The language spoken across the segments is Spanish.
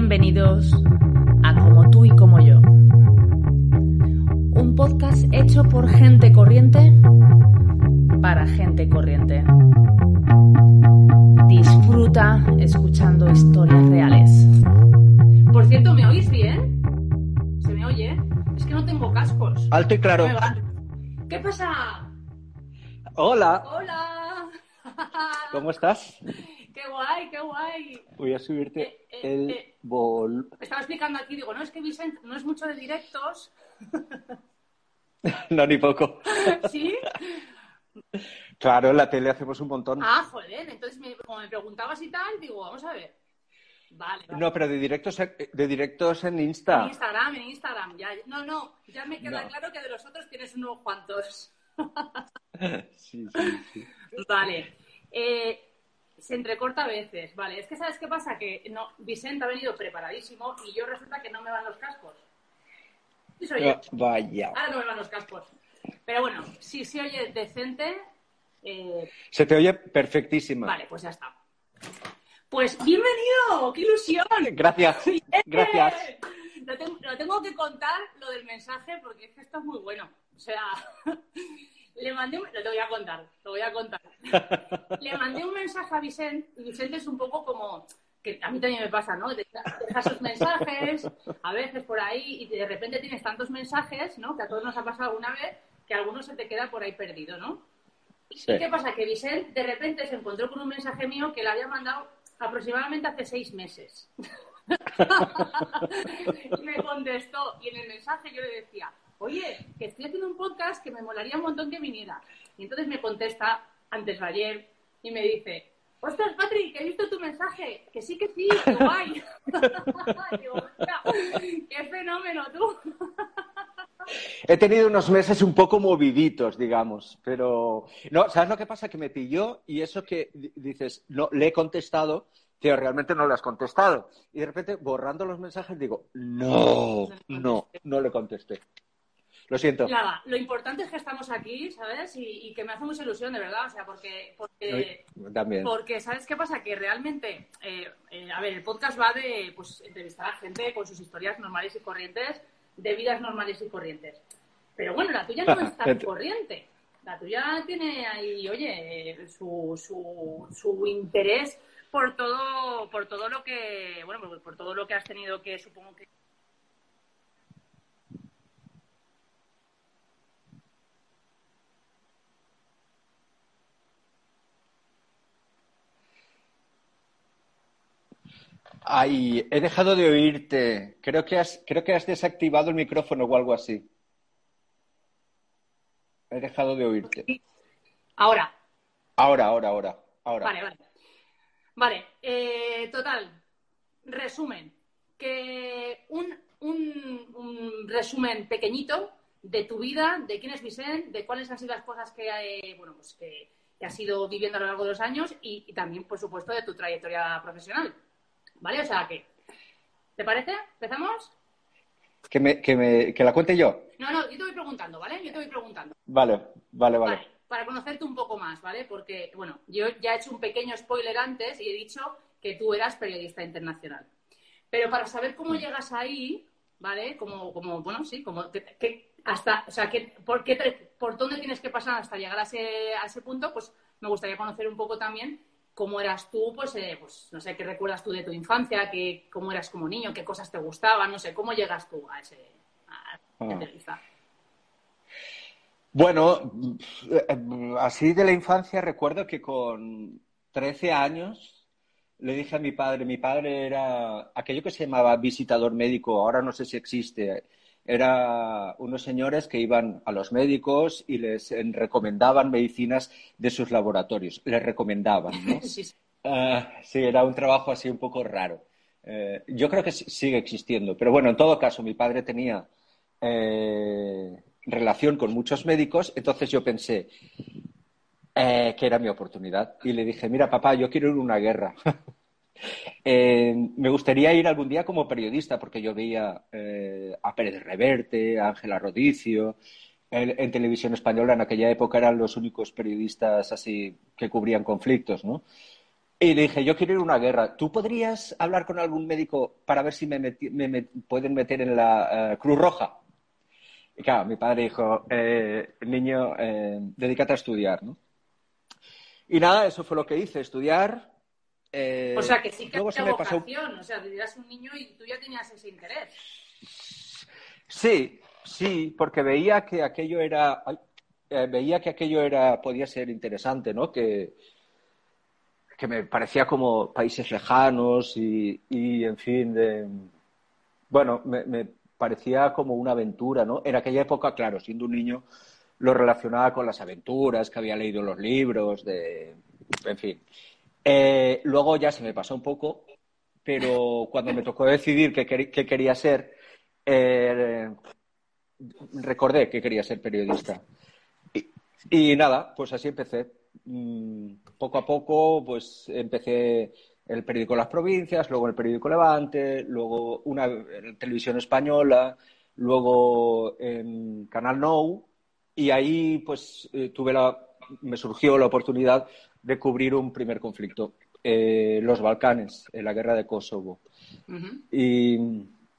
Bienvenidos a Como tú y como yo. Un podcast hecho por gente corriente para gente corriente. Disfruta escuchando historias reales. Por cierto, ¿me oís bien? ¿Se me oye? Es que no tengo cascos. Alto y claro. ¿Qué pasa? Hola, Hola. ¿cómo estás? Qué guay, qué guay. Voy a subirte Eh, eh, el eh. vol... Me estaba explicando aquí, digo, no, es que Vicente no es mucho de directos. No, ni poco. ¿Sí? Claro, en la tele hacemos un montón. Ah, joder, entonces me- como me preguntabas y tal, digo, vamos a ver. Vale, vale. No, pero de directos, de directos en En Insta. Instagram, en Instagram. Ya, no, no, ya me queda No. claro que de los otros tienes unos cuantos. Sí, sí, sí. Vale. Eh, se entrecorta a veces. Vale, es que ¿sabes qué pasa? Que no, Vicente ha venido preparadísimo y yo resulta que no me van los cascos. Sí soy yo. Ah, Vaya. Ahora no me van los cascos. Pero bueno, si se oye decente, eh, Se te oye perfectísima. vale, pues ya está. Pues bienvenido, qué ilusión. Gracias. Gracias. Lo tengo, lo tengo que contar lo del mensaje porque es que esto es muy bueno. O sea, le mandé un... Lo voy a contar, lo voy a contar. Le mandé un mensaje a Vicente y Vicente es un poco como... que a mí también me pasa, ¿no? Deja deja sus mensajes, a veces por ahí, y de repente tienes tantos mensajes, ¿no? Que a todos nos ha pasado alguna vez, que alguno se te queda por ahí perdido, ¿no? Sí. ¿Y qué pasa? Que Vicente de repente se encontró con un mensaje mío que le había mandado aproximadamente hace seis meses. y me contestó y en el mensaje yo le decía, oye, que estoy haciendo un podcast que me molaría un montón que viniera. Y entonces me contesta antes de ayer y me dice, ostras, Patrick, he visto tu mensaje, que sí, que sí, que guay. Digo, "Hostia, qué fenómeno tú. He tenido unos meses un poco moviditos, digamos, pero no, ¿sabes lo que pasa? Que me pilló y eso que di- dices, no, le he contestado, pero realmente no le has contestado. Y de repente, borrando los mensajes, digo, no, no, no le contesté. Lo siento. Nada, lo importante es que estamos aquí, ¿sabes? Y, y que me hace mucha ilusión, de verdad, o sea, porque... porque También. Porque, ¿sabes qué pasa? Que realmente, eh, eh, a ver, el podcast va de pues, entrevistar a gente con sus historias normales y corrientes, de vidas normales y corrientes. Pero bueno, la tuya no es tan Ent- corriente. La tuya tiene ahí, oye, su, su, su interés por todo, por todo lo que, bueno, por todo lo que has tenido que, supongo que Ay, he dejado de oírte. Creo que has, creo que has desactivado el micrófono o algo así. He dejado de oírte. Ahora, Ahora, ahora, ahora, ahora. Vale, vale. Vale, eh, total. Resumen. Que un, un- un resumen pequeñito de tu vida, de quién es Vicente, de cuáles han sido las cosas que, eh, bueno, pues que, que has ido viviendo a lo largo de los años y, y también, por supuesto, de tu trayectoria profesional. ¿Vale? O sea que, ¿te parece? ¿Empezamos? Que, me, que, me, que la cuente yo. No, no, yo te voy preguntando, ¿vale? Yo te voy preguntando. Vale, vale, vale. Vale, para conocerte un poco más, ¿vale? Porque, bueno, yo ya he hecho un pequeño spoiler antes y he dicho que tú eras periodista internacional. Pero para saber cómo llegas ahí, ¿vale? Como, como bueno, sí, como que, que hasta, o sea, que, por, qué por dónde tienes que pasar hasta llegar a ese, a ese punto, pues me gustaría conocer un poco también cómo eras tú, pues, eh, pues no sé, qué recuerdas tú de tu infancia, qué, cómo eras como niño, qué cosas te gustaban, no sé, cómo llegas tú a ese a Ah. Bueno, eh, así de la infancia recuerdo que con 13 años le dije a mi padre, mi padre era aquello que se llamaba visitador médico, ahora no sé si existe, era unos señores que iban a los médicos y les eh, recomendaban medicinas de sus laboratorios, les recomendaban, ¿no? Sí, sí. Ah, sí, era un trabajo así un poco raro. Eh, yo creo que sigue existiendo, pero bueno, en todo caso, mi padre tenía eh, relación con muchos médicos, entonces yo pensé eh, que era mi oportunidad y le dije, mira, papá, yo quiero ir a una guerra. Eh, me gustaría ir algún día como periodista, porque yo veía eh, a Pérez Reverte, a Ángela Rodicio. En, televisión española en aquella época eran los únicos periodistas así que cubrían conflictos, ¿no? Y le dije, yo quiero ir a una guerra. ¿Tú podrías hablar con algún médico para ver si me, pueden meter en la eh, Cruz Roja? Y claro, mi padre dijo, eh, niño, dedícate a estudiar, ¿no? Y nada, eso fue lo que hice, estudiar. Eh, o sea, que sí que había vocación, o sea, eras un niño y tú ya tenías ese interés. Sí, sí, porque veía que aquello era, veía que aquello era, podía ser interesante, ¿no? Que, que me parecía como países lejanos y, en fin, de, bueno, me, parecía como una aventura, ¿no? En aquella época, claro, siendo un niño, lo relacionaba con las aventuras, que había leído los libros, de, en fin. Eh, luego ya se me pasó un poco, pero cuando me tocó decidir qué, quería ser, eh, recordé que quería ser periodista. y, nada, pues así empecé. Mm, poco a poco, pues empecé el periódico Las Provincias, luego el periódico Levante, luego una televisión española, luego en Canal Nou, y ahí pues eh, tuve la, me surgió la oportunidad de cubrir un primer conflicto, eh, los Balcanes, en la guerra de Kosovo. Y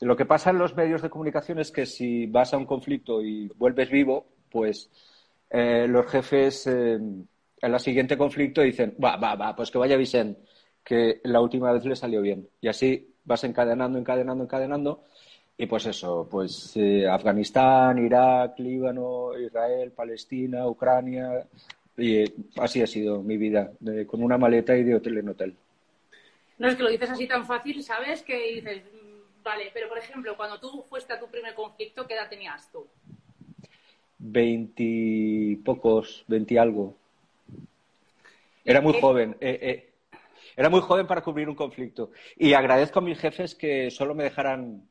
lo que pasa en los medios de comunicación es que si vas a un conflicto y vuelves vivo, pues eh, los jefes en la siguiente conflicto dicen, va, va, va, pues que vaya Vicente, que la última vez le salió bien. Y así vas encadenando, encadenando, encadenando. Y pues eso, pues eh, Afganistán, Irak, Líbano, Israel, Palestina, Ucrania. Y eh, así ha sido mi vida, con una maleta y de hotel en hotel. No es que lo dices así tan fácil, ¿sabes? Que dices, mm, vale, pero por ejemplo, cuando tú fuiste a tu primer conflicto, ¿qué edad tenías tú? Veintipocos, veinti algo. Era muy joven. Eh, eh, era muy joven para cubrir un conflicto. Y agradezco a mis jefes que solo me dejaran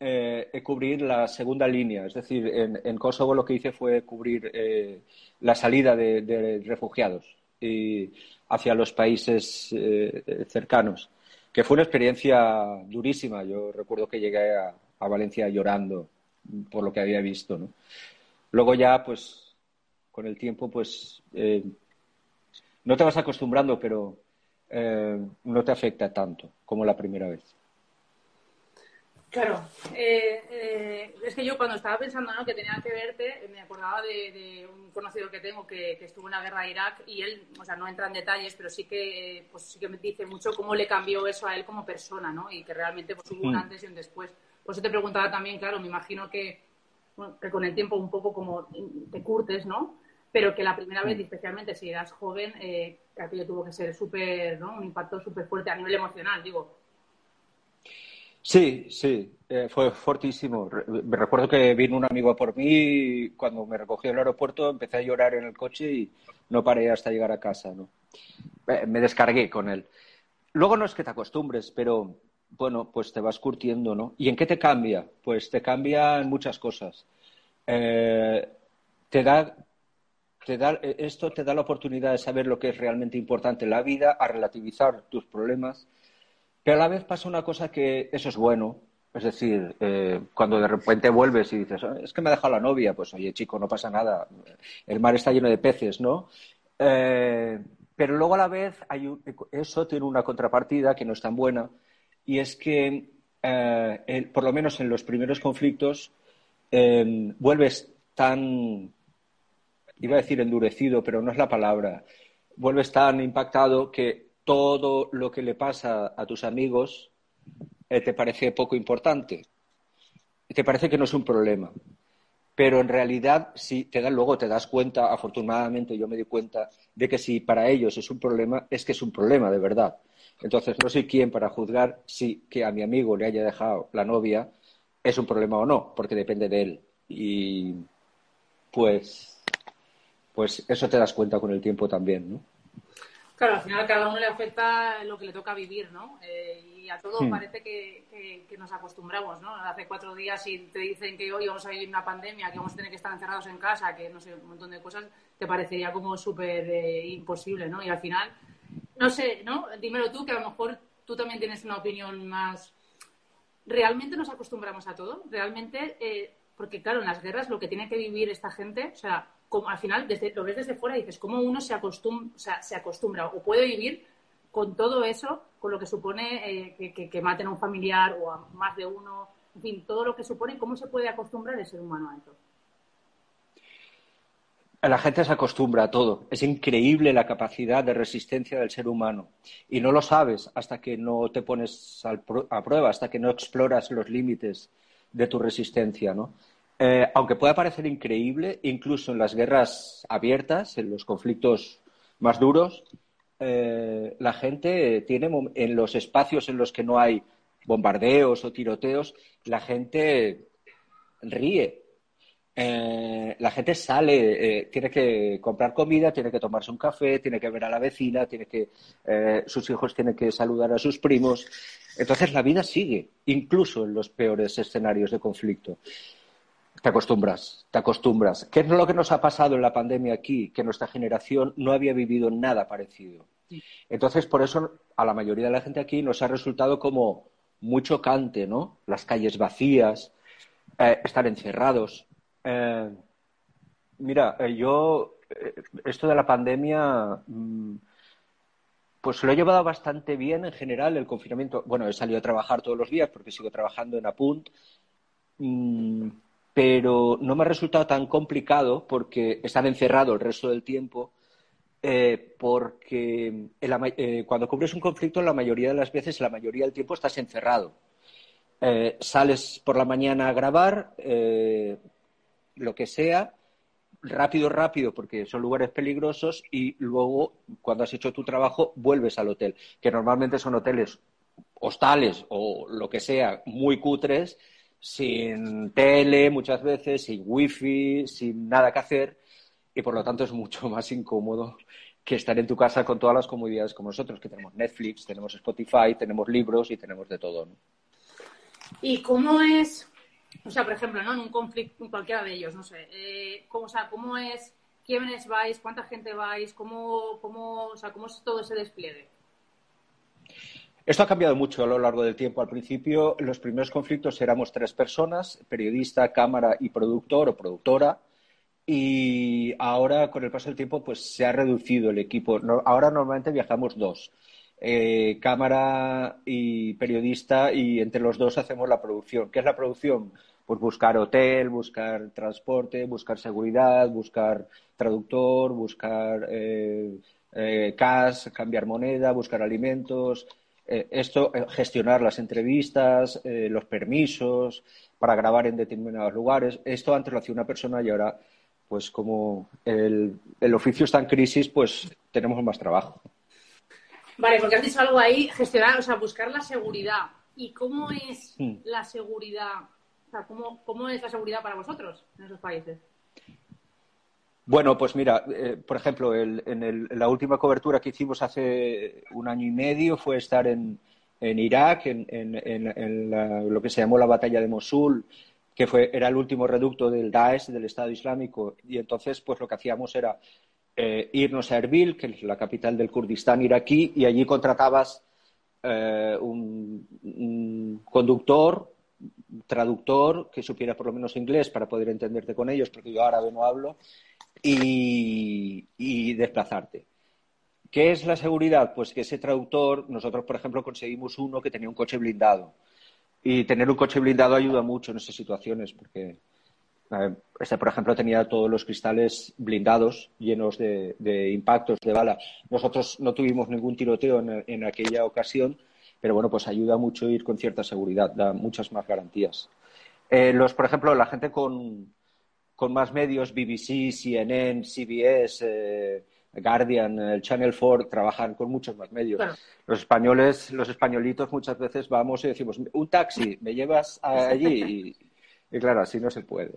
eh, cubrir la segunda línea. Es decir, en, Kosovo lo que hice fue cubrir la salida de, refugiados y hacia los países cercanos, que fue una experiencia durísima. Yo recuerdo que llegué a, Valencia llorando por lo que había visto. Luego ya, pues, con el tiempo, pues no te vas acostumbrando, pero eh, no te afecta tanto como la primera vez. Claro, eh, eh, es que yo cuando estaba pensando que tenía que verte, me acordaba de, un conocido que tengo que, estuvo en la guerra de Irak y él, o sea, no entra en detalles, pero sí que, pues sí que me dice mucho cómo le cambió eso a él como persona, ¿no? Y que realmente pues, hubo un mm. antes y un después. Por eso te preguntaba también, claro, me imagino que, que con el tiempo un poco como te curtes, ¿no? pero que la primera vez, mm. especialmente si eras joven, eh, aquello tuvo que ser súper, ¿no? Un impacto súper fuerte a nivel emocional, digo. Sí, sí, eh, fue fortísimo. Me recuerdo que vino un amigo a por mí y cuando me recogió en el aeropuerto empecé a llorar en el coche y no paré hasta llegar a casa, ¿no? Eh, me descargué con él. Luego no es que te acostumbres, pero bueno, pues te vas curtiendo, ¿no? ¿Y en qué te cambia? Pues te cambia en muchas cosas. Eh, te da eh, esto te da la oportunidad de saber lo que es realmente importante en la vida, a relativizar tus problemas, pero a la vez pasa una cosa que eso es bueno, es decir, eh, cuando de repente vuelves y dices, ah, es que me ha dejado la novia, pues oye chico, no pasa nada, el mar está lleno de peces, ¿no? Eh, pero luego a la vez eso tiene una contrapartida que no es tan buena y es que, por lo menos en los primeros conflictos, vuelves tan iba a decir endurecido, pero no es la palabra, vuelves tan impactado que todo lo que le pasa a tus amigos eh, te parece poco importante. Te parece que no es un problema. Pero en realidad, si te dan, luego te das cuenta, afortunadamente yo me di cuenta, de que si para ellos es un problema, es que es un problema de verdad. Entonces, no soy quien para juzgar si que a mi amigo le haya dejado la novia es un problema o no, porque depende de él. Y pues pues eso te das cuenta con el tiempo también, ¿no? Claro, al final a cada uno le afecta lo que le toca vivir, ¿no? Eh, y a todos hmm. parece que, nos acostumbramos, ¿no? Hace cuatro días y te dicen que hoy vamos a vivir una pandemia, que vamos a tener que estar encerrados en casa, que no sé, un montón de cosas, te parecería como súper eh, imposible, ¿no? Y al final, no sé, ¿no? Dímelo tú, que a lo mejor tú también tienes una opinión más... ¿Realmente nos acostumbramos a todo? ¿Realmente...? Eh, porque claro, en las guerras lo que tiene que vivir esta gente, o sea, como al final lo ves desde fuera y dices, ¿cómo uno se acostumbra, o, se acostumbra o puede vivir con todo eso, con lo que supone eh, que, maten a un familiar o a más de uno, en fin, todo lo que supone, ¿cómo se puede acostumbrar el ser humano a eso? La gente se acostumbra a todo. Es increíble la capacidad de resistencia del ser humano. Y no lo sabes hasta que no te pones a prueba, hasta que no exploras los límites de tu resistencia, ¿no? Eh, aunque pueda parecer increíble, incluso en las guerras abiertas, en los conflictos más duros, eh, la gente tiene en los espacios en los que no hay bombardeos o tiroteos, la gente ríe. Eh, la gente sale, tiene que comprar comida, tiene que tomarse un café, tiene que ver a la vecina, tiene que, sus hijos tienen que saludar a sus primos. Entonces la vida sigue, incluso en los peores escenarios de conflicto. Te acostumbras, te acostumbras. ¿Qué es lo que nos ha pasado en la pandemia aquí? Que nuestra generación no había vivido nada parecido. Entonces, por eso a la mayoría de la gente aquí nos ha resultado como muy chocante, ¿no? Las calles vacías, eh, estar encerrados. Eh, mira, eh, yo, esto de la pandemia, mm, pues lo he llevado bastante bien en general, el confinamiento. Bueno, he salido a trabajar todos los días porque sigo trabajando en Apunt. Mm, pero no me ha resultado tan complicado porque estar encerrado el resto del tiempo, eh, porque eh, cuando cubres un conflicto, la mayoría de las veces, la mayoría del tiempo estás encerrado. Eh, sales por la mañana a grabar, lo que sea, rápido, rápido, porque son lugares peligrosos, y luego, cuando has hecho tu trabajo, vuelves al hotel, que normalmente son hoteles hostales o lo que sea, muy cutres, sin tele muchas veces, sin wifi, sin nada que hacer y por lo tanto es mucho más incómodo que estar en tu casa con todas las comodidades como nosotros, que tenemos Netflix, tenemos Spotify, tenemos libros y tenemos de todo. ¿Y cómo es, o sea, por ejemplo, ¿no? en un conflicto, cualquiera de ellos, no sé, eh, ¿cómo, o sea, ¿cómo es, quiénes vais, cuánta gente vais, cómo, cómo, o sea, cómo es todo ese despliegue? Esto ha cambiado mucho a lo largo del tiempo. Al principio, los primeros conflictos éramos tres personas, periodista, cámara y productor o productora. Y ahora, con el paso del tiempo, pues se ha reducido el equipo. ahora normalmente viajamos dos. Eh, cámara y periodista y entre los dos hacemos la producción. ¿Qué es la producción? Pues buscar hotel, buscar transporte, buscar seguridad, buscar traductor, buscar eh, eh, cash, cambiar moneda, buscar alimentos, eh, esto, eh, gestionar las entrevistas, eh, los permisos para grabar en determinados lugares. Esto antes lo hacía una persona y ahora, pues como el, oficio está en crisis, pues tenemos más trabajo. Vale, porque has dicho algo ahí, gestionar, o sea, buscar la seguridad. ¿Y cómo es hmm. la seguridad? O sea, ¿cómo, ¿cómo es la seguridad para vosotros en esos países? Bueno, pues mira, eh, por ejemplo, en, la última cobertura que hicimos hace un año y medio fue estar en, Irak, en, lo que se llamó la batalla de Mosul, que fue, era el último reducto del Daesh, del Estado Islámico, y entonces pues lo que hacíamos era eh, irnos a Erbil, que es la capital del Kurdistán iraquí, y allí contratabas eh, un, conductor, traductor, que supiera por lo menos inglés para poder entenderte con ellos, porque yo árabe no hablo, y, desplazarte. ¿Qué es la seguridad? Pues que ese traductor, nosotros, por ejemplo, conseguimos uno que tenía un coche blindado. Y tener un coche blindado ayuda mucho en esas situaciones, porque este, por ejemplo, tenía todos los cristales blindados, llenos de, impactos de bala. Nosotros no tuvimos ningún tiroteo en, aquella ocasión, pero bueno, pues ayuda mucho ir con cierta seguridad, da muchas más garantías. Eh, los, por ejemplo, la gente con, con más medios, BBC, CNN, CBS, eh, Guardian, el Channel 4, trabajan con muchos más medios. Los españoles, los españolitos muchas veces vamos y decimos, un taxi, me llevas allí y, claro, así no se puede.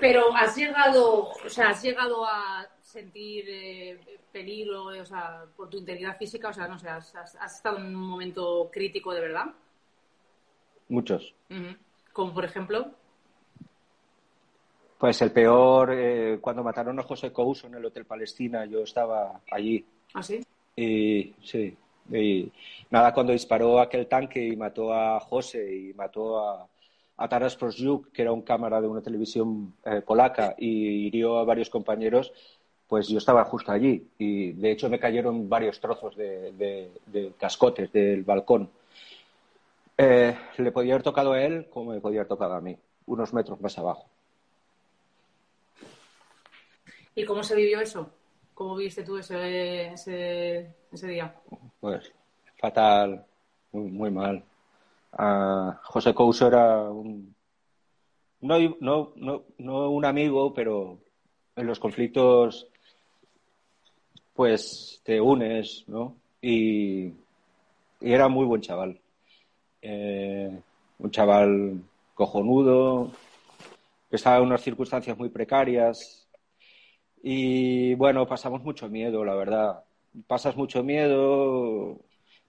Pero has llegado, o sea, has llegado a sentir eh, peligro, o sea, por tu integridad física, o sea, no sé, has, estado en un momento crítico de verdad. Muchos. Como por ejemplo. Pues el peor, eh, cuando mataron a José Couso en el Hotel Palestina, yo estaba allí. ¿Ah, sí? Y sí. Y nada, cuando disparó aquel tanque y mató a José y mató a, a Taras Prosjuk, que era un cámara de una televisión eh, polaca, y hirió a varios compañeros, pues yo estaba justo allí y de hecho me cayeron varios trozos de, cascotes del balcón. Eh, le podía haber tocado a él como me podía haber tocado a mí, unos metros más abajo. ¿Y cómo se vivió eso? ¿Cómo viste tú ese, ese, día? Pues fatal, muy, mal. Ah, José Couso era un, no, no, no, no un amigo, pero en los conflictos pues te unes, ¿no? Y, era muy buen chaval. Eh, un chaval cojonudo, que estaba en unas circunstancias muy precarias. Y bueno, pasamos mucho miedo, la verdad. Pasas mucho miedo.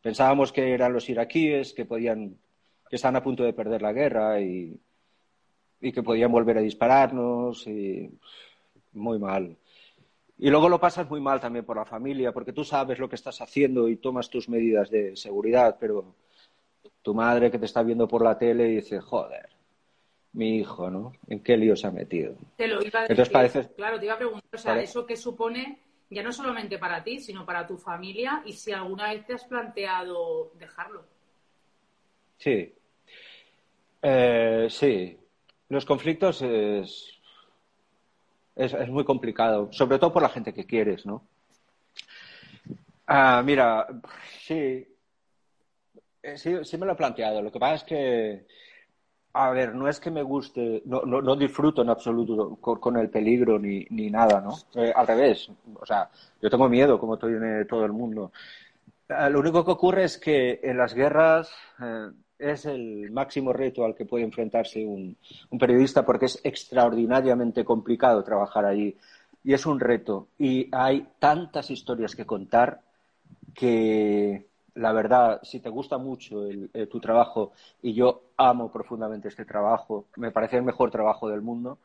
Pensábamos que eran los iraquíes que podían, que estaban a punto de perder la guerra y, y que podían volver a dispararnos. Y muy mal. Y luego lo pasas muy mal también por la familia, porque tú sabes lo que estás haciendo y tomas tus medidas de seguridad, pero tu madre que te está viendo por la tele dice, joder, mi hijo, ¿no? ¿En qué lío se ha metido? Te lo iba a decir. Claro, te iba a preguntar, o sea, ¿eso qué supone ya no solamente para ti, sino para tu familia y si alguna vez te has planteado dejarlo? Sí. Eh, sí. Los conflictos es, es, muy complicado, sobre todo por la gente que quieres, ¿no? Ah, mira, sí, eh, sí, sí me lo he planteado. Lo que pasa es que, a ver, no es que me guste, no, no, disfruto en absoluto con, el peligro ni, ni nada, ¿no? Eh, al revés, o sea, yo tengo miedo, como tiene todo el mundo. Ah, lo único que ocurre es que en las guerras eh, es el máximo reto al que puede enfrentarse un, periodista porque es extraordinariamente complicado trabajar allí y es un reto. Y hay tantas historias que contar que la verdad, si te gusta mucho eh, tu trabajo y yo amo profundamente este trabajo, me parece el mejor trabajo del mundo,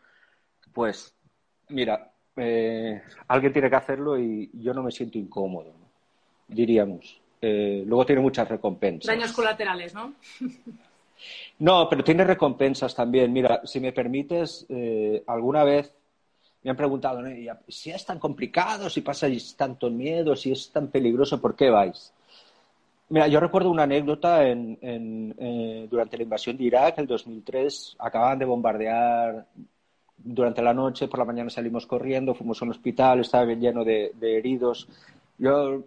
pues mira, eh, alguien tiene que hacerlo y yo no me siento incómodo, diríamos. Eh, luego tiene muchas recompensas. Daños colaterales, ¿no? no, pero tiene recompensas también. Mira, si me permites, eh, alguna vez me han preguntado, si es tan complicado, si pasáis tanto miedo, si es tan peligroso, ¿por qué vais? Mira, yo recuerdo una anécdota eh, durante la invasión de Irak, el 2003, acababan de bombardear durante la noche, por la mañana salimos corriendo, fuimos a un hospital, estaba lleno de, heridos. Yo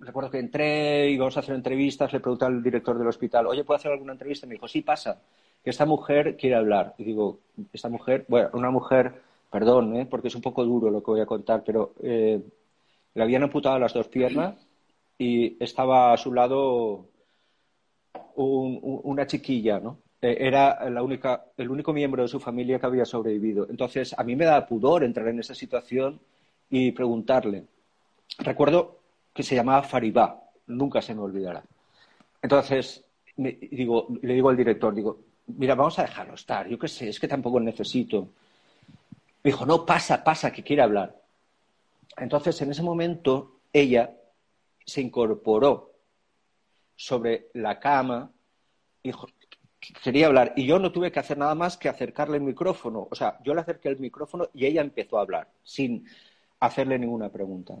recuerdo que entré, íbamos a hacer entrevistas, le pregunté al director del hospital, oye, ¿puedo hacer alguna entrevista? Me dijo, sí, pasa, que esta mujer quiere hablar. Y digo, esta mujer, bueno, una mujer, perdón, ¿eh? porque es un poco duro lo que voy a contar, pero eh, le habían amputado las dos piernas y estaba a su lado una chiquilla, ¿no? Eh, era la única, el único miembro de su familia que había sobrevivido. Entonces, a mí me da pudor entrar en esa situación y preguntarle. Recuerdo que se llamaba Faribá, nunca se me olvidará. Entonces, digo, le digo al director, digo, mira, vamos a dejarlo estar, yo qué sé, es que tampoco necesito. Me dijo, no, pasa, pasa, que quiere hablar. Entonces, en ese momento, ella se incorporó sobre la cama y quería hablar. Y yo no tuve que hacer nada más que acercarle el micrófono. O sea, yo le acerqué el micrófono y ella empezó a hablar, sin hacerle ninguna pregunta.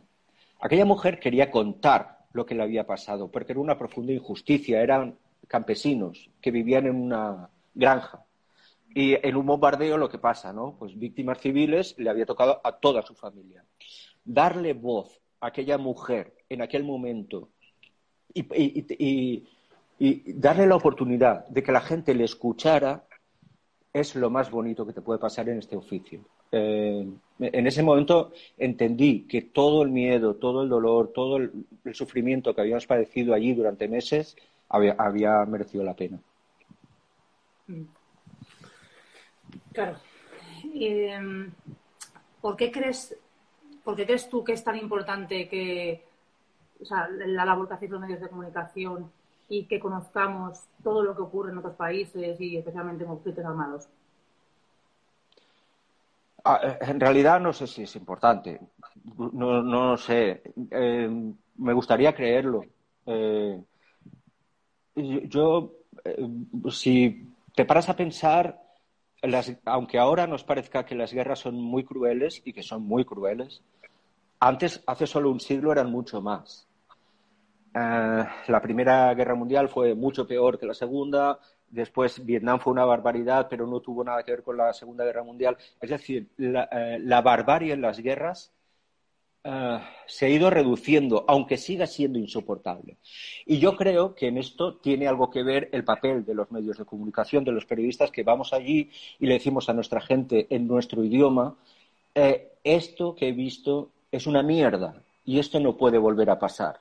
Aquella mujer quería contar lo que le había pasado, porque era una profunda injusticia. Eran campesinos que vivían en una granja. Y en un bombardeo lo que pasa, ¿no? Pues víctimas civiles le había tocado a toda su familia. Darle voz aquella mujer en aquel momento y, darle la oportunidad de que la gente le escuchara es lo más bonito que te puede pasar en este oficio. Eh, en ese momento entendí que todo el miedo, todo el dolor, todo el, sufrimiento que habíamos padecido allí durante meses había, merecido la pena. Mm. Claro. Em, ¿por, qué crees, ¿Por qué crees tú que es tan importante que la labor que hacéis los medios de comunicación y que conozcamos todo lo que ocurre en otros países y especialmente en conflictos armados? Ah, eh, en realidad no sé si es importante. No, no sé. Eh, me gustaría creerlo. Eh, yo, si te paras a pensar, aunque ahora nos parezca que las guerras son muy crueles y que son muy crueles, Antes, hace solo un siglo, eran mucho más. Eh, la Primera Guerra Mundial fue mucho peor que la Segunda. Después Vietnam fue una barbaridad, pero no tuvo nada que ver con la Segunda Guerra Mundial. Es decir, la, eh, barbarie en las guerras uh, se ha ido reduciendo, aunque siga siendo insoportable. Y yo creo que en esto tiene algo que ver el papel de los medios de comunicación, de los periodistas que vamos allí y le decimos a nuestra gente en nuestro idioma, eh, esto que he visto es una mierda y esto no puede volver a pasar.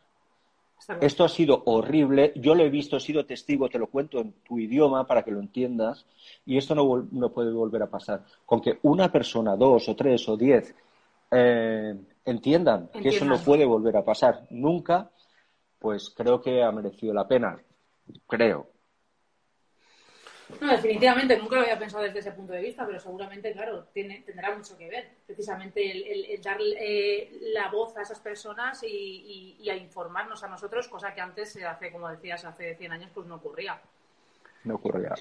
Esto ha sido horrible, yo lo he visto, he sido testigo, te lo cuento en tu idioma para que lo entiendas, y esto no, no puede volver a pasar. Con que una persona, dos o tres o diez, eh, entiendan que eso no puede volver a pasar nunca, pues creo que ha merecido la pena. Creo. No, definitivamente, nunca lo había pensado desde ese punto de vista, pero seguramente, claro, tiene, tendrá mucho que ver. Precisamente el, dar eh, la voz a esas personas y, a informarnos a nosotros, cosa que antes, hace, como decías, hace 100 años, pues no ocurría. No ocurría.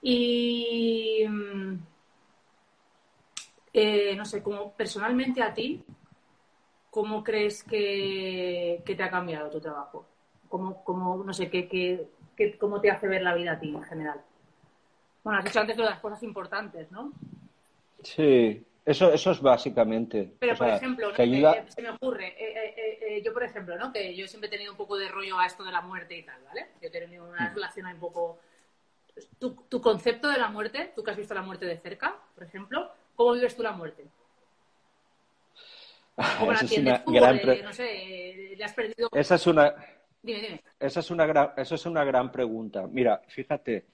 Y. Mm, eh, no sé, como personalmente a ti, ¿cómo crees que, te ha cambiado tu trabajo? ¿Cómo, no sé, qué, cómo te hace ver la vida a ti en general? Bueno, has dicho antes de las cosas importantes, ¿no? Sí, eso, eso es básicamente. Pero, por ejemplo, eh, se me ocurre, eh, yo, por ejemplo, ¿no? que yo siempre he tenido un poco de rollo a esto de la muerte y tal, ¿vale? Yo he tenido una mm. relación un poco... Tu, tu concepto de la muerte, tú que has visto la muerte de cerca, por ejemplo, ¿Cómo vives tú la muerte? ¿Cómo la entiendes tú? no sé, ¿le has perdido? Esa es una... Esa es una gran, esa es una gran pregunta. Mira, fíjate,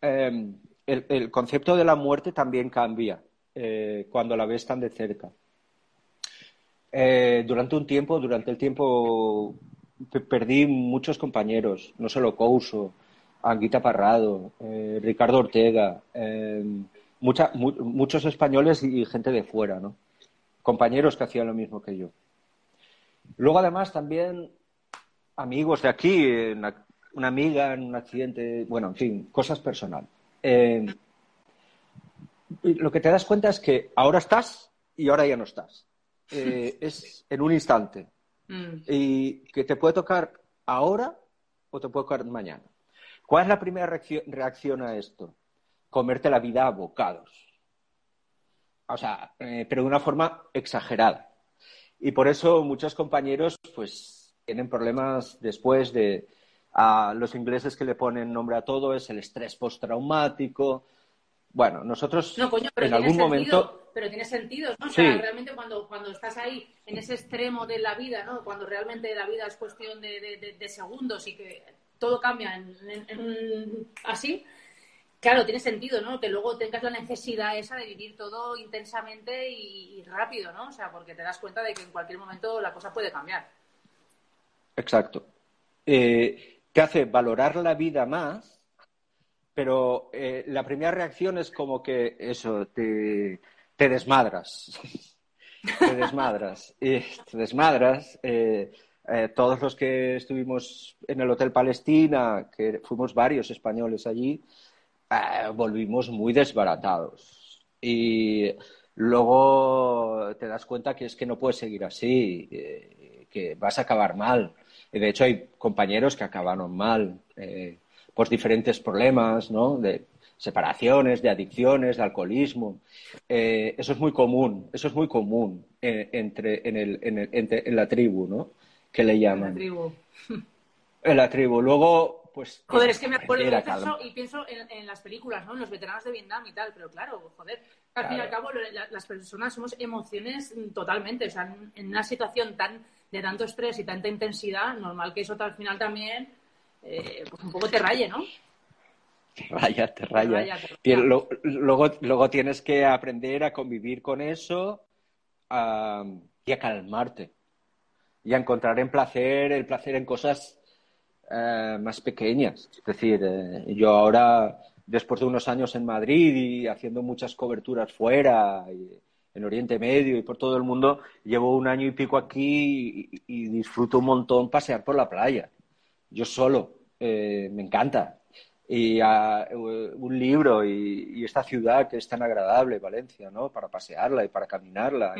em, el, concepto de la muerte también cambia eh, cuando la ves tan de cerca. Eh, durante un tiempo, durante el tiempo, perdí muchos compañeros, no solo Couso, Anguita Parrado, eh, Ricardo Ortega, em, muchos españoles y gente de fuera, ¿no? Compañeros que hacían lo mismo que yo. Luego, además, también amigos de aquí, una amiga en un accidente, bueno, en fin, cosas personales. Eh, lo que te das cuenta es que ahora estás y ahora ya no estás. Eh, es en un instante. Mm. Y que te puede tocar ahora o te puede tocar mañana. ¿Cuál es la primera reacción a esto? comerte la vida a bocados. O sea, eh, pero de una forma exagerada. Y por eso muchos compañeros, pues, tienen problemas después de a los ingleses que le ponen nombre a todo, es el estrés postraumático. Bueno, nosotros no, coño, pero en algún momento. Pero tiene sentido, ¿no? O sea, realmente cuando, cuando estás ahí, en ese extremo de la vida, ¿no? Cuando realmente la vida es cuestión de, segundos y que todo cambia así, Claro, tiene sentido, ¿no? Que luego tengas la necesidad esa de vivir todo intensamente y, rápido, ¿no? O sea, porque te das cuenta de que en cualquier momento la cosa puede cambiar. Exacto. Eh, te hace valorar la vida más, pero eh, la primera reacción es como que eso, te, desmadras. te desmadras. y te desmadras. Eh, todos los que estuvimos en el Hotel Palestina, que fuimos varios españoles allí, eh, volvimos muy desbaratados. Y luego te das cuenta que es que no puedes seguir así, que vas a acabar mal. Y de hecho hay compañeros que acabaron mal eh, por diferentes problemas, ¿no? De separaciones, de adicciones, de alcoholismo. Eh, eso es muy común, eso es muy común entre, en, el, en, el, en, la tribu, ¿no? Que le llaman. En la tribu. En la tribu. Luego, pues, joder, es que me acuerdo y pienso, en, las películas, ¿no? En los veteranos de Vietnam y tal, pero claro, joder, al fin y al cabo las personas somos emociones totalmente, o sea, en, una situación tan de tanto estrés y tanta intensidad, normal que eso al final también, eh, pues un poco te raye, ¿no? Te raya, te raya. luego, luego tienes que aprender a convivir con eso y a calmarte y a encontrar en placer, el placer en cosas eh, más pequeñas. Es decir, eh, yo ahora, después de unos años en Madrid y haciendo muchas coberturas fuera, en Oriente Medio y por todo el mundo, llevo un año y pico aquí y, disfruto un montón pasear por la playa. Yo solo, eh, me encanta. Y ah, un libro y, esta ciudad que es tan agradable, Valencia, ¿no? Para pasearla y para caminarla.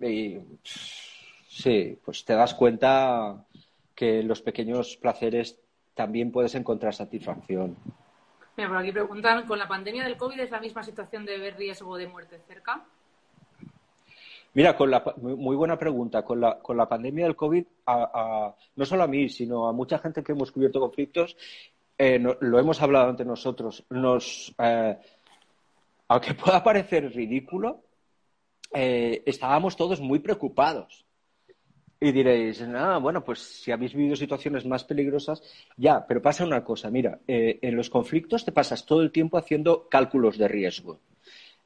Y sí, pues te das cuenta que en los pequeños placeres también puedes encontrar satisfacción. Mira, por aquí preguntan, ¿con la pandemia del COVID es la misma situación de ver riesgo de muerte cerca? Mira, con la, muy buena pregunta. Con la, con la pandemia del COVID, no solo a mí, sino a mucha gente que hemos cubierto conflictos, eh, lo hemos hablado entre nosotros, nos, eh, aunque pueda parecer ridículo, eh, estábamos todos muy preocupados. Y diréis, ah, bueno, pues si habéis vivido situaciones más peligrosas, ya, pero pasa una cosa, mira, en los conflictos te pasas todo el tiempo haciendo cálculos de riesgo.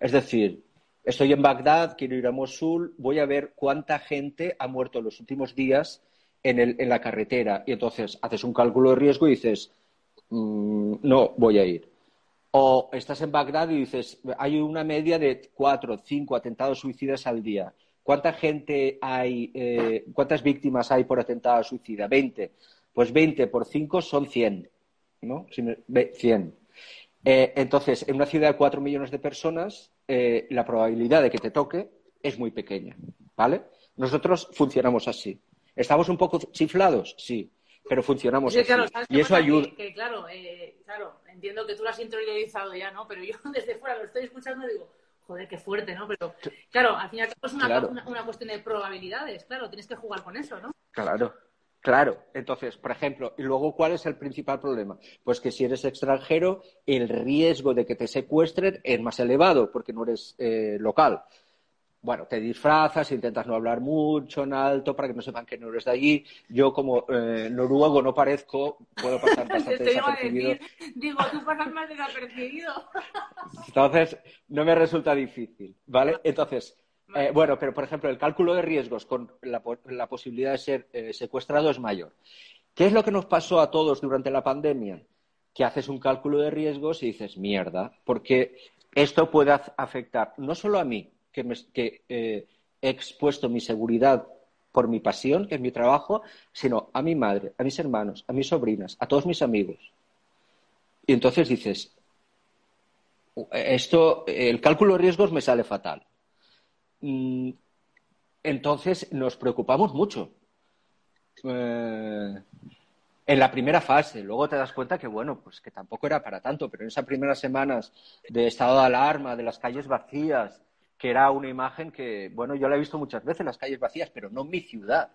Es decir, estoy en Bagdad, quiero ir a Mosul, voy a ver cuánta gente ha muerto en los últimos días en, en la carretera. Y entonces haces un cálculo de riesgo y dices, Mm, no voy a ir. O estás en Bagdad y dices, hay una media de cuatro, cinco atentados suicidas al día. ¿Cuánta gente hay, eh, cuántas víctimas hay por atentado suicida? Veinte. Pues veinte por cinco son cien, ¿no? Cien. Eh, entonces, en una ciudad de cuatro millones de personas, eh, la probabilidad de que te toque es muy pequeña, ¿vale? Nosotros funcionamos así. ¿Estamos un poco chiflados? Sí pero funcionamos así. y eso ayuda. Que, claro, eh, claro, entiendo que tú lo has interiorizado ya, ¿no? Pero yo desde fuera lo estoy escuchando y digo, joder, qué fuerte, ¿no? Pero claro, al fin y al cabo es una, una, cuestión de probabilidades, claro, tienes que jugar con eso, ¿no? Claro. Claro, entonces, por ejemplo, y luego, ¿cuál es el principal problema? Pues que si eres extranjero, el riesgo de que te secuestren es más elevado porque no eres eh, local bueno, te disfrazas, intentas no hablar mucho en alto para que no sepan que no eres de allí. Yo, como eh, noruego no parezco, puedo pasar bastante desapercibido. digo, tú pasas más desapercibido. Entonces, no me resulta difícil, ¿vale? Entonces, eh, bueno, pero por ejemplo, el cálculo de riesgos con la, posibilidad de ser eh, secuestrado es mayor. ¿Qué es lo que nos pasó a todos durante la pandemia? Que haces un cálculo de riesgos y dices, mierda, porque esto puede afectar no solo a mí, que, eh, he expuesto mi seguridad por mi pasión, que es mi trabajo, sino a mi madre, a mis hermanos, a mis sobrinas, a todos mis amigos. Y entonces dices, esto, el cálculo de riesgos me sale fatal. Mm, entonces nos preocupamos mucho. Eh, en la primera fase, luego te das cuenta que, bueno, pues que tampoco era para tanto, pero en esas primeras semanas de estado de alarma, de las calles vacías, que era una imagen que, bueno, yo la he visto muchas veces, las calles vacías, pero no en mi ciudad.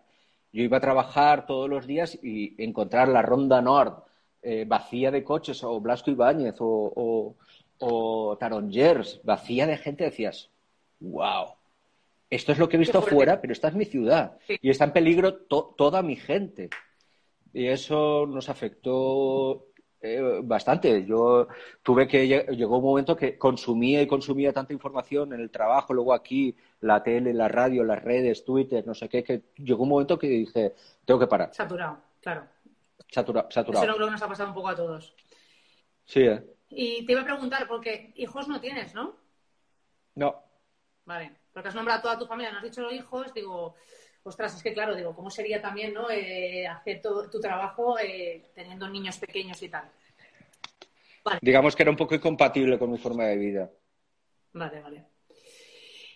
Yo iba a trabajar todos los días y encontrar la Ronda Nord eh, vacía de coches, o Blasco Ibáñez, o, o, Tarongers, vacía de gente, decías, wow, esto es lo que he visto fuera, pero esta es mi ciudad. Y está en peligro toda mi gente. Y eso nos afectó eh, bastante. Yo tuve que llegó un momento que consumía y consumía tanta información en el trabajo, luego aquí, la tele, la radio, las redes, Twitter, no sé qué, que llegó un momento que dije, tengo que parar. Saturado, claro. saturado. Eso creo que nos ha pasado un poco a todos. Sí, ¿eh? Y te iba a preguntar, porque hijos no tienes, ¿no? No. Vale, porque has nombrado a toda tu familia, no has dicho hijos, digo, ostras, es que claro, digo, ¿cómo sería también ¿no? Eh, hacer todo tu trabajo eh, teniendo niños pequeños y tal? Digamos que era un poco incompatible con mi forma de vida. Vale, vale.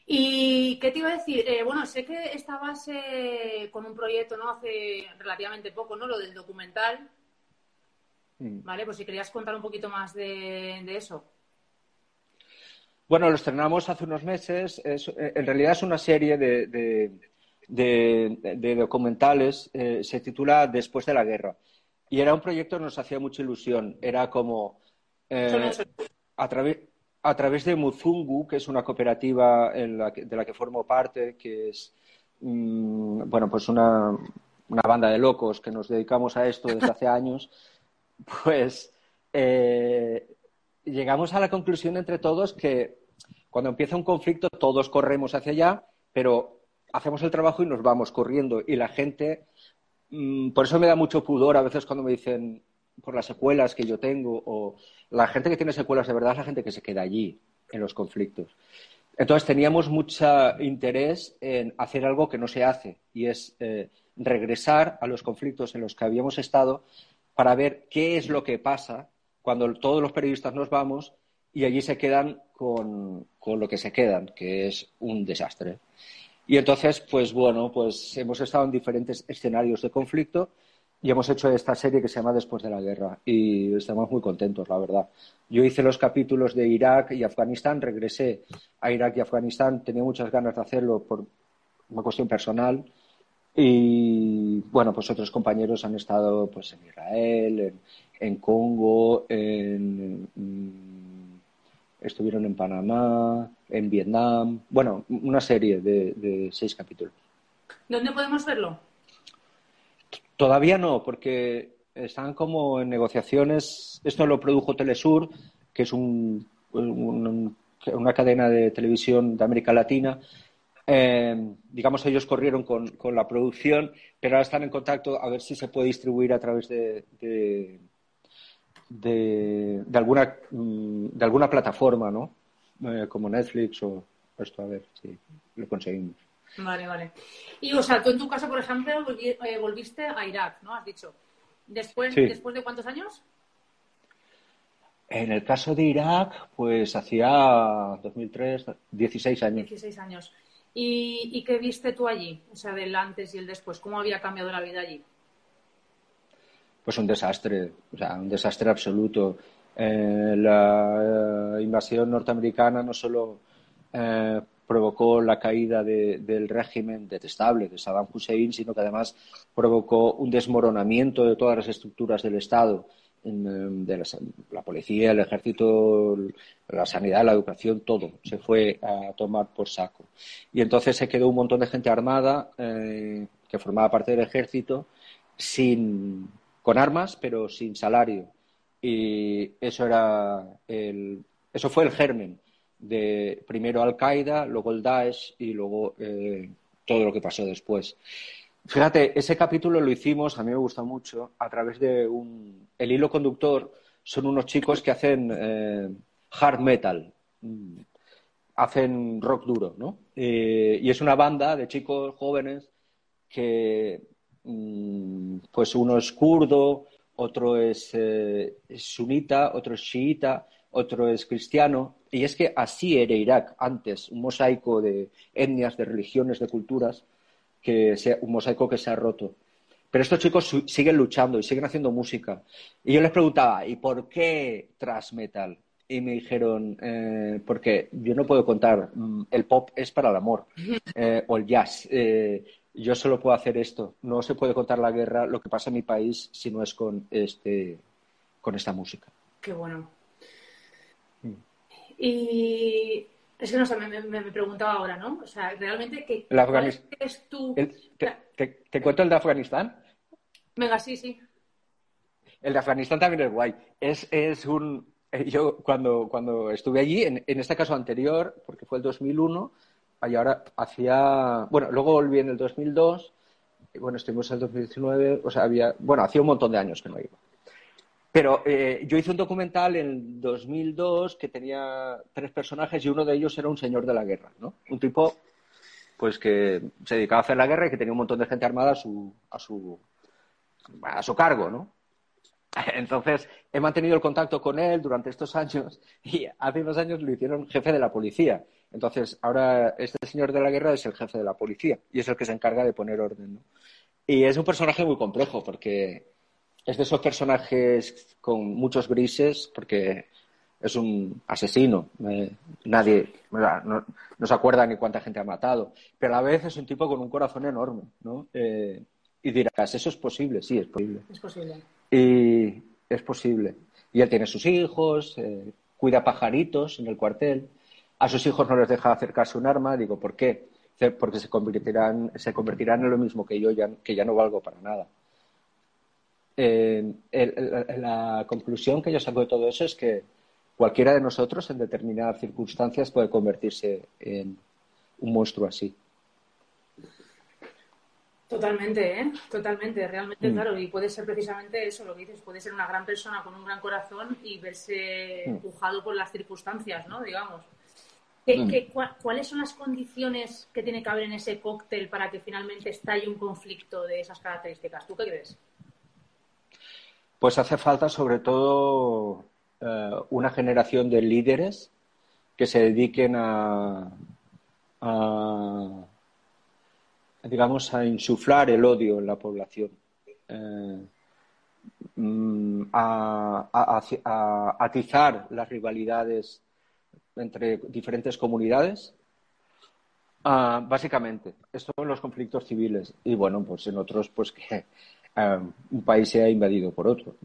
¿Y qué te iba a decir? Eh, bueno, sé que estabas con un proyecto, ¿no? Hace relativamente poco, ¿no? Lo del documental. Mm. Vale, pues si querías contar un poquito más de, eso. Bueno, lo estrenamos hace unos meses. en realidad es una serie de, de, documentales, eh, se titula Después de la guerra. Y era un proyecto que nos hacía mucha ilusión. Era como eh, a, a través de Muzungu, que es una cooperativa de la que formo parte, que es mm, bueno, pues una, una, banda de locos que nos dedicamos a esto desde hace años, pues eh, llegamos a la conclusión entre todos que cuando empieza un conflicto todos corremos hacia allá, pero hacemos el trabajo y nos vamos corriendo. Y la gente, mm, por eso me da mucho pudor a veces cuando me dicen por las secuelas que yo tengo, o la gente que tiene secuelas de verdad es la gente que se queda allí en los conflictos. Entonces teníamos mucho interés en hacer algo que no se hace y es eh, regresar a los conflictos en los que habíamos estado para ver qué es lo que pasa cuando todos los periodistas nos vamos y allí se quedan con, con lo que se quedan, que es un desastre. Y entonces, pues bueno, pues hemos estado en diferentes escenarios de conflicto y hemos hecho esta serie que se llama Después de la Guerra y estamos muy contentos, la verdad. Yo hice los capítulos de Irak y Afganistán, regresé a Irak y Afganistán, tenía muchas ganas de hacerlo por una cuestión personal y bueno, pues otros compañeros han estado pues en Israel, en, Congo, en, estuvieron en Panamá, en Vietnam, bueno, una serie de, de seis capítulos. ¿Dónde podemos verlo? Todavía no, porque están como en negociaciones. Esto lo produjo Telesur, que es un, una cadena de televisión de América Latina. Eh, digamos, ellos corrieron con, la producción, pero ahora están en contacto a ver si se puede distribuir a través de, de, alguna, mm, de alguna plataforma, ¿no? Eh, como Netflix o esto, a ver si lo conseguimos. Vale, vale. Y, o sea, tú en tu caso, por ejemplo, eh, volviste a Irak, ¿no? Has dicho. ¿Después, ¿Después de cuántos años? En el caso de Irak, pues hacía 2003, 16 años. 16 años. ¿Y, qué viste tú allí? O sea, del antes y el después. ¿Cómo había cambiado la vida allí? Pues un desastre, o sea, un desastre absoluto. Eh, la eh, invasión norteamericana no solo provocó la caída del régimen detestable de Saddam Hussein, sino que además provocó un desmoronamiento de todas las estructuras del Estado, em, de la, policía, el ejército, la sanidad, la educación, todo se fue a tomar por saco. Y entonces se quedó un montón de gente armada eh, que formaba parte del ejército sin, con armas, pero sin salario. Y eso era el, eso fue el germen de primero Al-Qaeda, luego el Daesh y luego eh, todo lo que pasó después. Fíjate, ese capítulo lo hicimos, a mí me gusta mucho, a través de un... El hilo conductor son unos chicos que hacen eh, hard metal, mm, hacen rock duro, ¿no? Eh, y es una banda de chicos jóvenes que, pues uno es kurdo, otro es sunita, otro es chiita, otro es cristiano, y es que así era Irak antes, un mosaico de etnias, de religiones, de culturas, que un mosaico que se ha roto. Pero estos chicos siguen luchando y siguen haciendo música. Y yo les preguntaba, ¿y por qué thrash metal? Y me dijeron, eh, porque yo no puedo contar, mm, el pop es para el amor, eh, o el jazz. Eh, yo solo puedo hacer esto. No se puede contar la guerra, lo que pasa en mi país, si no es con, este, con esta música. Qué bueno. Y es que no sé, me, preguntaba ahora, ¿no? O sea, realmente, ¿qué es tu...? te, cuento el de Afganistán? Venga, sí, sí. El de Afganistán también es guay. Es, es un... Eh, yo cuando, cuando estuve allí, en, en este caso anterior, porque fue el 2001, y ahora hacía... Bueno, luego volví en el 2002, y bueno, estuvimos en el 2019, o sea, había... Bueno, hacía un montón de años que no iba. Pero eh, yo hice un documental en 2002 que tenía tres personajes y uno de ellos era un señor de la guerra, ¿no? Un tipo pues que se dedicaba a hacer la guerra y que tenía un montón de gente armada a su, a su, a su cargo, ¿no? Entonces, he mantenido el contacto con él durante estos años y hace unos años lo hicieron jefe de la policía. Entonces, ahora este señor de la guerra es el jefe de la policía y es el que se encarga de poner orden, ¿no? Y es un personaje muy complejo porque es de esos personajes con muchos grises porque es un asesino. Eh, nadie no, se acuerda ni cuánta gente ha matado. Pero a la vez es un tipo con un corazón enorme, ¿no? Eh, y dirás, ¿eso es posible? Sí, es posible. Es posible. Y es posible. Y él tiene sus hijos, eh, cuida pajaritos en el cuartel. A sus hijos no les deja acercarse un arma. Digo, ¿por qué? Porque se convertirán, se convertirán en lo mismo que yo, que ya no valgo para nada la conclusión que yo saco de todo eso es que cualquiera de nosotros en determinadas circunstancias puede convertirse en un monstruo así. Totalmente, ¿eh? Totalmente, realmente, mm. claro. Y puede ser precisamente eso, lo que dices, puede ser una gran persona con un gran corazón y verse mm. empujado por las circunstancias, ¿no? Digamos. Mm. ¿Cuáles son las condiciones que tiene que haber en ese cóctel para que finalmente estalle un conflicto de esas características? ¿Tú qué crees? Pues hace falta sobre todo eh, una generación de líderes que se dediquen a, digamos, a insuflar el odio en la población, eh, mm, a, atizar las rivalidades entre diferentes comunidades. Ah, básicamente, esto en los conflictos civiles. Y bueno, pues en otros, pues que eh, un país sea invadido por otro.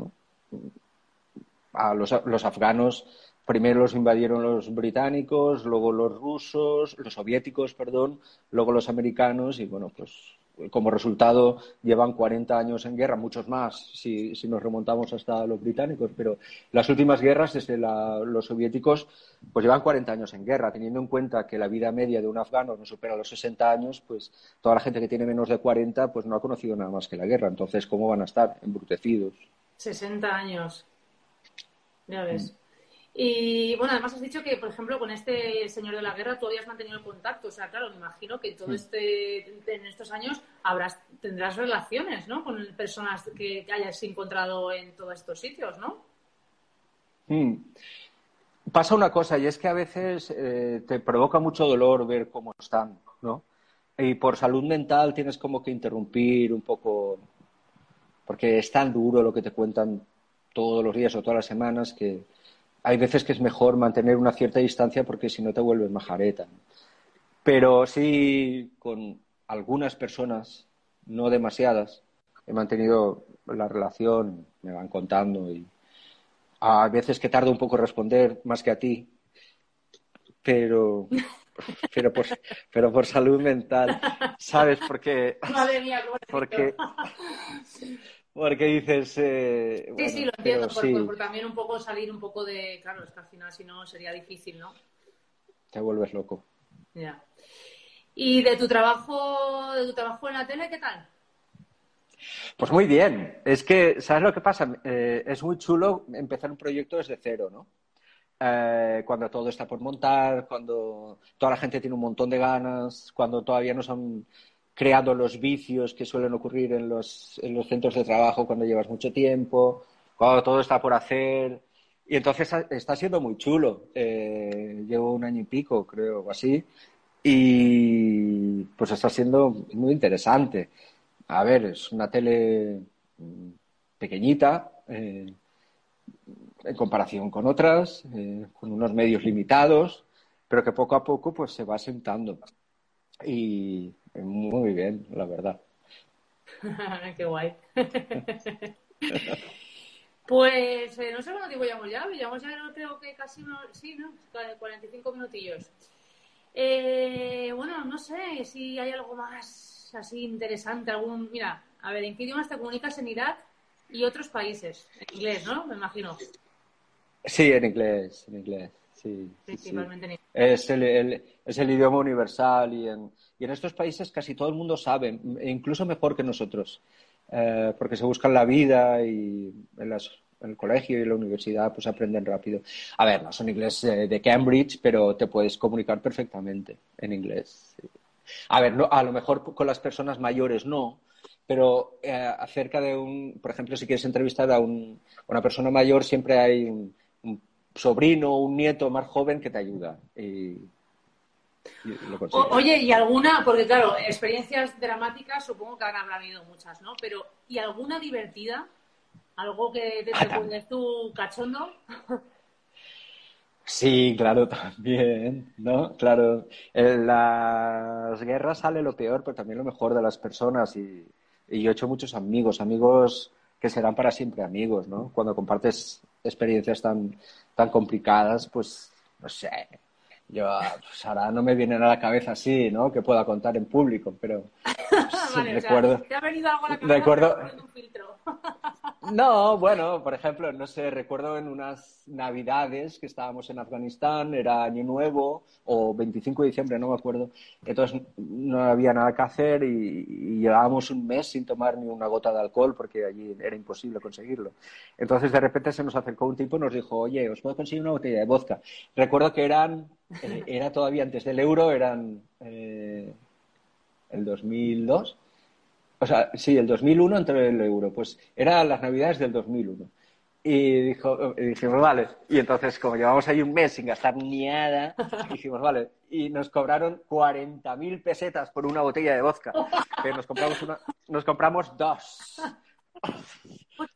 A los, los afganos primero los invadieron los británicos, luego los rusos, los soviéticos, perdón, luego los americanos y bueno, pues como resultado llevan 40 años en guerra, muchos más si, nos remontamos hasta los británicos, pero las últimas guerras desde los soviéticos pues llevan 40 años en guerra, teniendo en cuenta que la vida media de un afgano no supera los 60 años, pues toda la gente que tiene menos de 40 pues no ha conocido nada más que la guerra, entonces ¿cómo van a estar? Embrutecidos. 60 años. Ya ves. Y bueno, además has dicho que, por ejemplo, con este señor de la guerra tú habías mantenido el contacto. O sea, claro, me imagino que todo este, en estos años habrás, tendrás relaciones, ¿no? Con personas que, hayas encontrado en todos estos sitios, ¿no? Hmm. Pasa una cosa, y es que a veces eh, te provoca mucho dolor ver cómo están, ¿no? Y por salud mental tienes como que interrumpir un poco, porque es tan duro lo que te cuentan todos los días o todas las semanas que hay veces que es mejor mantener una cierta distancia porque si no te vuelves majareta. Pero sí, con algunas personas, no demasiadas, he mantenido la relación, me van contando y a veces que tardo un poco en responder más que a ti, pero pero por, pero por salud mental, ¿sabes? Porque, Madre mía, porque, porque dices. Eh, sí, sí, lo entiendo, por, también un poco salir un poco de. Claro, es que al final si no sería difícil, ¿no? Te vuelves loco. Ya. ¿Y de tu trabajo, de tu trabajo en la tele, qué tal? Pues muy bien. Es que, ¿sabes lo que pasa? Eh, es muy chulo empezar un proyecto desde cero, ¿no? Eh, cuando todo está por montar, cuando toda la gente tiene un montón de ganas, cuando todavía no son creado los vicios que suelen ocurrir en los, en los centros de trabajo cuando llevas mucho tiempo, cuando todo está por hacer. Y entonces está siendo muy chulo. Eh, llevo un año y pico, creo, o así. Y pues está siendo muy interesante. A ver, es una tele pequeñita eh, en comparación con otras, eh, con unos medios limitados, pero que poco a poco pues se va sentando. Y, muy bien, la verdad. Qué guay. pues eh, no sé cuánto tiempo llevamos ya, llevamos ya creo que casi, sí, ¿no? 45 minutillos. Eh, bueno, no sé si hay algo más así interesante, algún, mira, a ver, ¿en qué idiomas te comunicas en Irak y otros países? En inglés, ¿no? Me imagino. Sí, en inglés, en inglés. Sí, Principalmente Es, el, es el idioma universal y en, y en estos países casi todo el mundo sabe, e incluso mejor que nosotros, eh, porque se buscan la vida y en, el colegio y la universidad pues aprenden rápido. A ver, no son inglés eh, de Cambridge, pero te puedes comunicar perfectamente en inglés. A ver, a lo mejor con las personas mayores no, pero eh, acerca de un, por ejemplo, si quieres entrevistar a, una persona mayor, siempre hay un sobrino o un nieto más joven que te ayuda. Y, oye, ¿y alguna? Porque claro, experiencias dramáticas supongo que habrán habido muchas, ¿no? Pero ¿y alguna divertida? ¿Algo que te recuerdes tú cachondo? Sí, claro, también, ¿no? Claro, en las guerras sale lo peor, pero también lo mejor de las personas y, y yo he hecho muchos amigos, amigos que serán para siempre amigos, ¿no? Cuando compartes experiencias tan, tan complicadas, pues, no sé, yo, pues ahora no me viene a la cabeza así, ¿no? Que pueda contar en público, pero recuerdo. ¿Te ha venido algo a la cabeza? Recuerdo. Un filtro? No, bueno, por ejemplo, no sé, recuerdo en unas navidades que estábamos en Afganistán, era Año Nuevo o 25 de diciembre, no me acuerdo. Entonces no había nada que hacer y, llevábamos un mes sin tomar ni una gota de alcohol porque allí era imposible conseguirlo. Entonces de repente se nos acercó un tipo y nos dijo, oye, ¿os puedo conseguir una botella de vodka? Recuerdo que eran, eh, era todavía antes del euro, eran eh, el 2002 o sea, sí, el 2001 entró el euro. Pues eran las navidades del 2001. Y dijo, y dijimos, vale. Y entonces, como llevamos ahí un mes sin gastar ni nada, dijimos, vale. Y nos cobraron 40.000 pesetas por una botella de vodka. Que nos compramos, una, nos compramos dos.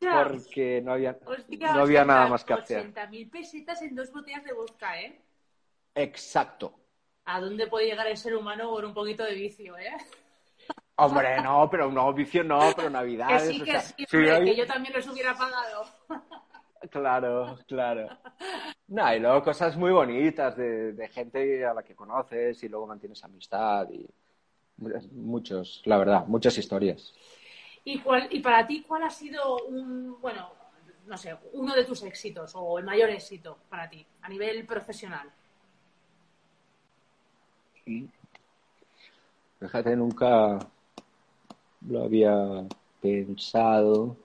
Porque no había, hostia, no había nada más que hacer. 80.000 pesetas en dos botellas de vodka, ¿eh? Exacto. ¿A dónde puede llegar el ser humano por un poquito de vicio, eh? Hombre, no, pero no, vicio no, pero Que navidades. sí, o que sea, sí, si hombre, hoy- que yo también los hubiera pagado. Claro, claro. No, y luego cosas muy bonitas de, de gente a la que conoces y luego mantienes amistad y muchos, la verdad, muchas historias. ¿Y, cuál, y para ti, ¿cuál ha sido un, bueno, no sé, uno de tus éxitos o el mayor éxito para ti a nivel profesional? Fíjate, nunca lo había pensado.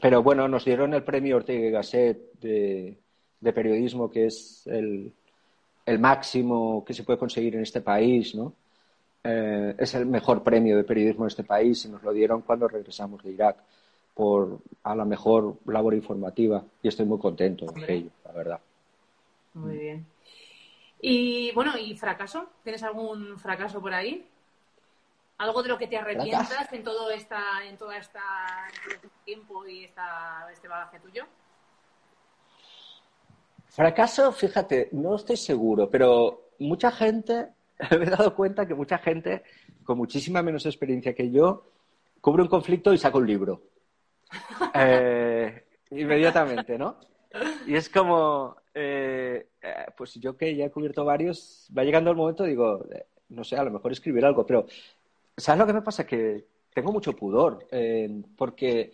Pero bueno, nos dieron el premio Ortega y Gasset de, de periodismo, que es el, el máximo que se puede conseguir en este país, ¿no? Eh, es el mejor premio de periodismo en este país y nos lo dieron cuando regresamos de Irak por a la mejor labor informativa y estoy muy contento de Hombre. ello, la verdad. Muy bien. Y bueno, ¿y fracaso? ¿Tienes algún fracaso por ahí? ¿Algo de lo que te arrepientas ¿Fracaso? en todo esta, en toda esta en todo este tiempo y esta, este bagaje tuyo? Fracaso, fíjate, no estoy seguro, pero mucha gente, me he dado cuenta que mucha gente con muchísima menos experiencia que yo cubre un conflicto y saca un libro. Eh, inmediatamente, ¿no? Y es como, eh, eh, pues yo que ya he cubierto varios, va llegando el momento, digo, eh, no sé, a lo mejor escribir algo, pero ¿sabes lo que me pasa? Que tengo mucho pudor, eh, porque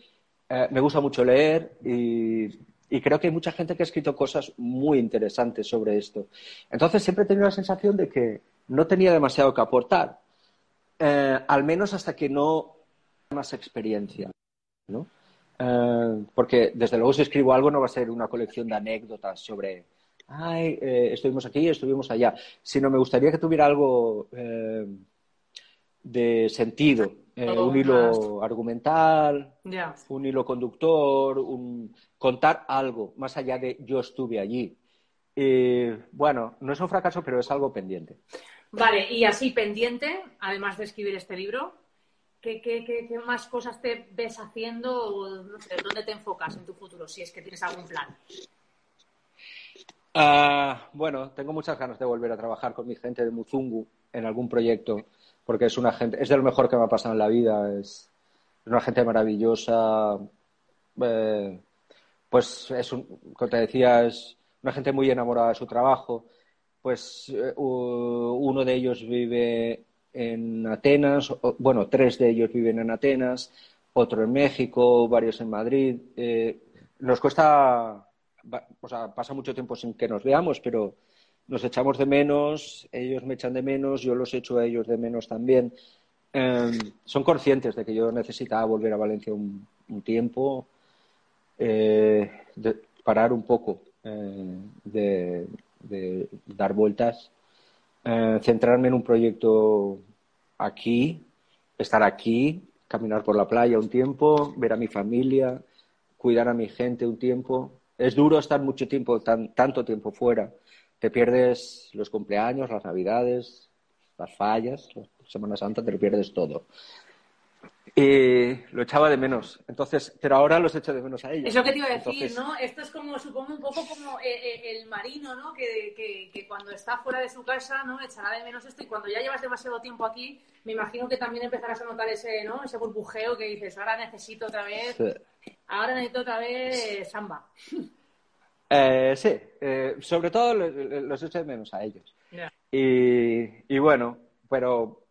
eh, me gusta mucho leer y, y creo que hay mucha gente que ha escrito cosas muy interesantes sobre esto. Entonces siempre he tenido la sensación de que no tenía demasiado que aportar, eh, al menos hasta que no más experiencia, ¿no? Porque desde luego si escribo algo no va a ser una colección de anécdotas sobre, ay, eh, estuvimos aquí, estuvimos allá, sino me gustaría que tuviera algo eh, de sentido, eh, un hilo argumental, un hilo conductor, un contar algo más allá de yo estuve allí. Bueno, no es un fracaso, pero es algo pendiente. Vale, y así pendiente, además de escribir este libro, ¿qué, qué, qué- más cosas te ves haciendo o dónde te enfocas en tu futuro, si es que tienes algún plan? Ah, bueno, tengo muchas ganas de volver a trabajar con mi gente de Muzungu en algún proyecto, porque es una gente, es de lo mejor que me ha pasado en la vida, es, una gente maravillosa, eh, pues es un, como te decía, es una gente muy enamorada de su trabajo, pues eh, uno de ellos vive en Atenas, bueno, tres de ellos viven en Atenas, otro en México, varios en Madrid. eh, nos cuesta, o sea, pasa mucho tiempo sin que nos veamos, pero nos echamos de menos, ellos me echan de menos, yo los echo a ellos de menos también. Eh, son conscientes de que yo necesitaba volver a Valencia un, un tiempo, eh, parar un poco, eh, de dar vueltas, eh, centrarme en un proyecto aquí, estar aquí, caminar por la playa un tiempo, ver a mi familia, cuidar a mi gente un tiempo. Es duro estar mucho tiempo, tan, tanto tiempo fuera. Te pierdes los cumpleaños, las navidades, las fallas, la Semana Santa, te lo pierdes todo. Y lo echaba de menos. Entonces, pero ahora los echo de menos a ellos. Es lo que te iba a decir, Entonces, ¿no? Esto es como, supongo, un poco como eh, eh, el marino, ¿no? Que, que- que cuando está fuera de su casa, ¿no? Echará de menos esto y cuando ya llevas demasiado tiempo aquí, me imagino que también empezarás a notar ese, ¿no? Ese burbujeo que dices, ahora necesito otra vez, sí. ahora necesito otra vez samba. Eh, sí, eh, sobre todo lo- lo- los echo de menos a ellos. Y, y bueno, pero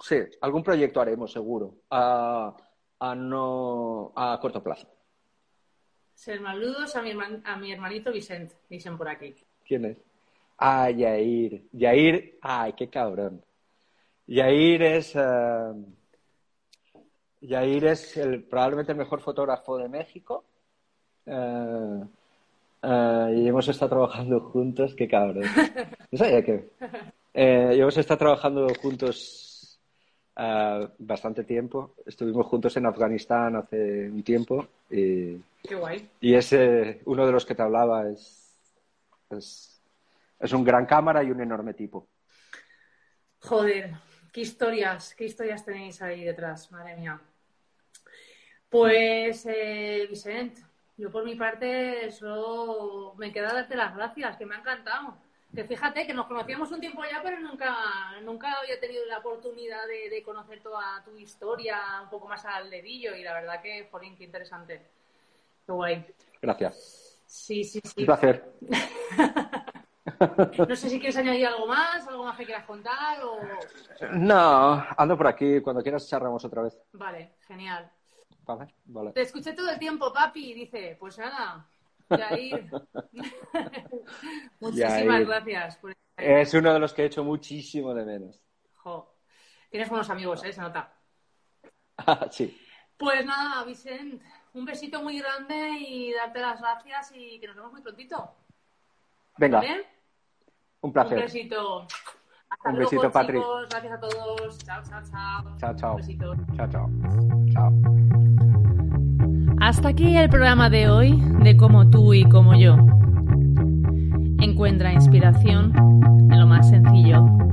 sí, algún proyecto haremos seguro, a, a no a corto plazo. Ser maludos a mi, herman- a mi hermanito Vicente, dicen por aquí. ¿Quién es? Ah, Yair. Yair, ay, qué cabrón. Yair es, eh, Yair es el, probablemente el mejor fotógrafo de México. Eh, eh, y hemos estado trabajando juntos, qué cabrón. No sabía. Eh, y hemos estado trabajando juntos bastante tiempo. Estuvimos juntos en Afganistán hace un tiempo y, Qué guay. y ese, uno de los que te hablaba es, es, es un gran cámara y un enorme tipo. Joder, qué historias, qué historias tenéis ahí detrás, madre mía. Pues, eh, Vicent, yo por mi parte solo me queda darte las gracias, que me ha encantado. Que fíjate que nos conocíamos un tiempo ya, pero nunca, nunca había tenido la oportunidad de, de conocer toda tu historia un poco más al dedillo y la verdad que, jolín, qué interesante. Qué guay. Gracias. Sí, sí, sí. Un placer. No sé si quieres añadir algo más, algo más que quieras contar o... No, ando por aquí. Cuando quieras charlamos otra vez. Vale, genial. Vale, vale. Te escuché todo el tiempo, papi, dice, pues nada, Yair. Muchísimas Yair. gracias. Por... Es uno de los que he hecho muchísimo de menos. Jo. Tienes buenos amigos, ¿eh? Se nota. sí. Pues nada, Vicent, un besito muy grande y darte las gracias y que nos vemos muy prontito. Venga, un Un placer. besito. Hasta Un luego, besito, Patri. Gracias a todos. Chao, chao, chao. Chao, chao. Un besito. Chao, chao. Chao. Hasta aquí el programa de hoy de Como tú y como yo. Encuentra inspiración en lo más sencillo